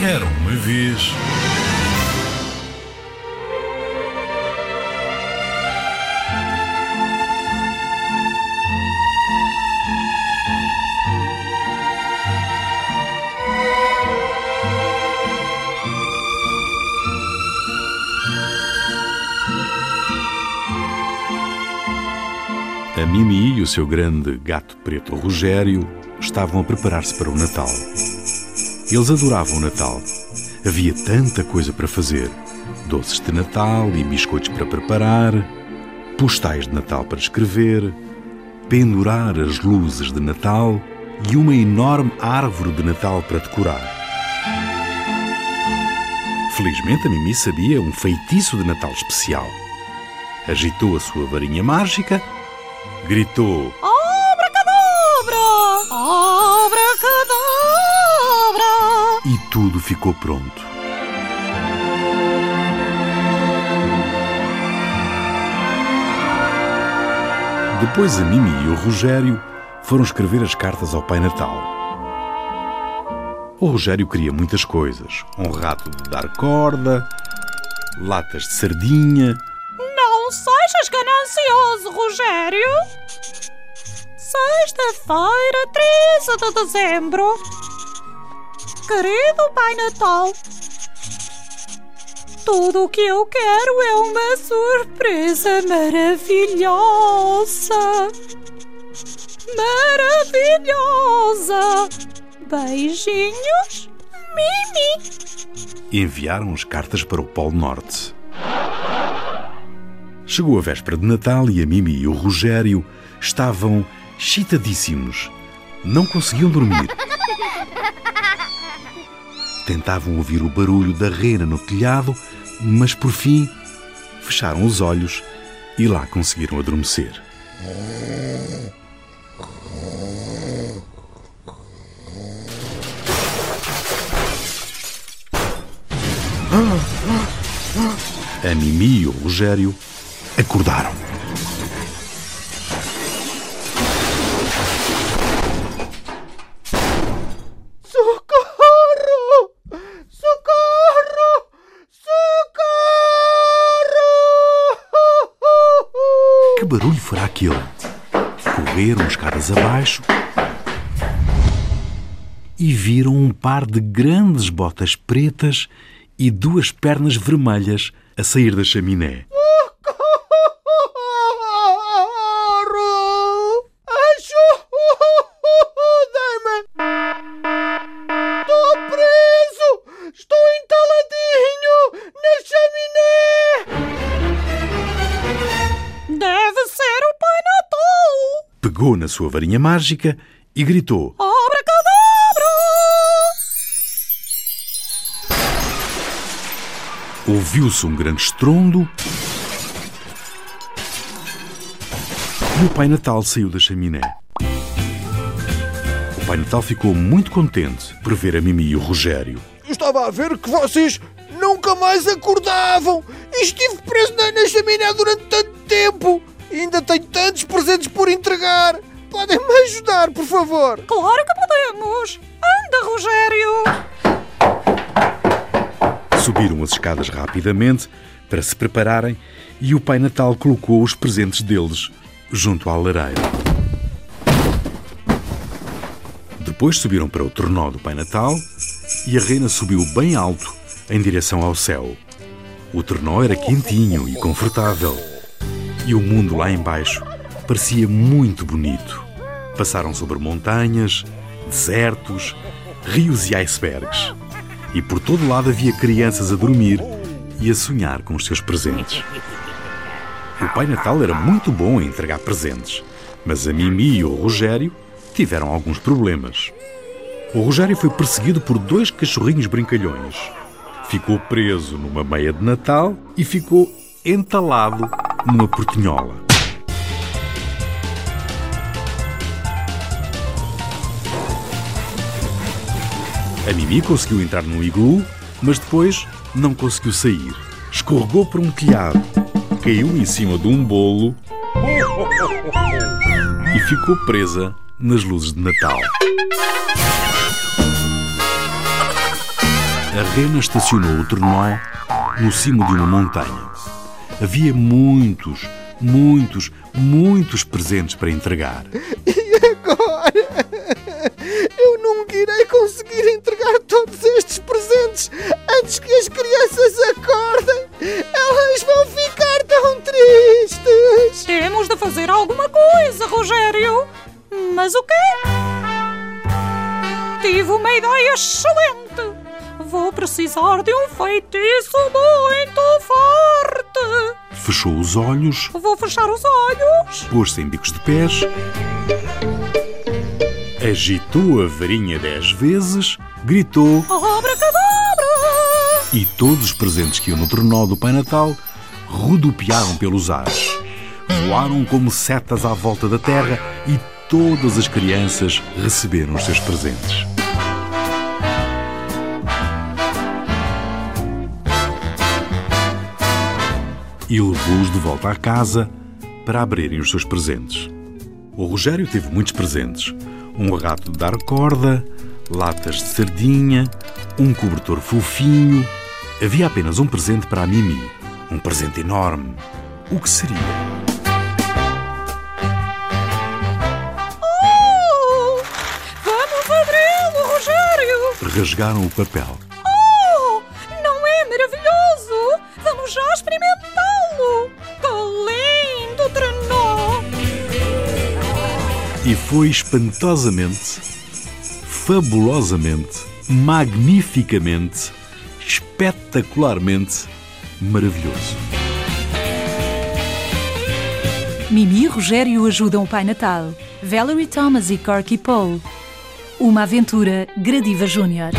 Era uma vez. A Mimi e o seu grande gato preto Rogério estavam a preparar-se para o Natal. Eles adoravam o Natal. Havia tanta coisa para fazer: doces de Natal e biscoitos para preparar, postais de Natal para escrever, pendurar as luzes de Natal e uma enorme árvore de Natal para decorar. Felizmente a Mimi sabia um feitiço de Natal especial. Agitou a sua varinha mágica, gritou e tudo ficou pronto. Depois a Mimi e o Rogério foram escrever as cartas ao Pai Natal. O Rogério queria muitas coisas: um rato de dar corda, latas de sardinha, Não sejas ganancioso, Rogério! Sexta-feira, 13 de dezembro. Querido Pai Natal, tudo o que eu quero é uma surpresa maravilhosa. Maravilhosa! Beijinhos, Mimi! enviaram as cartas para o Polo Norte. Chegou a véspera de Natal e a Mimi e o Rogério estavam excitadíssimos. Não conseguiam dormir. Tentavam ouvir o barulho da rena no telhado, mas por fim fecharam os olhos e lá conseguiram adormecer. A Mimi e o Rogério acordaram. Aquele? Correram escadas abaixo e viram um par de grandes botas pretas e duas pernas vermelhas a sair da chaminé. Pegou na sua varinha mágica e gritou: Abracadabra! Ouviu-se um grande estrondo e o Pai Natal saiu da chaminé. O Pai Natal ficou muito contente por ver a Mimi e o Rogério. Eu estava a ver que vocês nunca mais acordavam e estive preso na, na chaminé durante tanto tempo. Ainda tenho tantos presentes por entregar. Podem-me ajudar, por favor? Claro que podemos! Anda, Rogério! Subiram as escadas rapidamente para se prepararem e o Pai Natal colocou os presentes deles junto à lareira. Depois subiram para o tornó do Pai Natal e a rena subiu bem alto em direção ao céu. O tornó era quentinho e confortável e o mundo lá embaixo parecia muito bonito. Passaram sobre montanhas, desertos, rios e icebergs. E por todo lado havia crianças a dormir e a sonhar com os seus presentes. O Pai Natal era muito bom em entregar presentes, mas a Mimi e o Rogério tiveram alguns problemas. O Rogério foi perseguido por dois cachorrinhos brincalhões. Ficou preso numa meia de Natal e ficou entalado numa portinhola. A Mimi conseguiu entrar num iglu, mas depois não conseguiu sair. Escorregou por um telhado, caiu em cima de um bolo e ficou presa nas luzes de Natal. A rena estacionou o trenó no cimo de uma montanha. Havia muitos, muitos, muitos presentes para entregar. E agora? Eu nunca irei conseguir entregar todos estes presentes antes que as crianças acordem. Elas vão ficar tão tristes. Temos de fazer alguma coisa, Rogério. Mas o quê? Tive uma ideia excelente. Vou precisar de um feitiço muito forte. Fechou os olhos, Vou fechar os olhos. pôs-se em bicos de pés, agitou a varinha dez vezes, gritou Abracadabra! e todos os presentes que iam no trenó do Pai Natal rodopiaram pelos ares. Voaram como setas à volta da terra e todas as crianças receberam os seus presentes. E levou-os de volta à casa para abrirem os seus presentes. O Rogério teve muitos presentes: um rato de dar corda, latas de sardinha, um cobertor fofinho. Havia apenas um presente para a Mimi. Um presente enorme. O que seria? Oh! Vamos abri-lo, Rogério! Rasgaram o papel. E foi espantosamente, fabulosamente, magnificamente, espetacularmente maravilhoso. Mimi e Rogério ajudam o Pai Natal. Valerie Thomas e Corky Paul. Uma aventura Gradiva Júnior.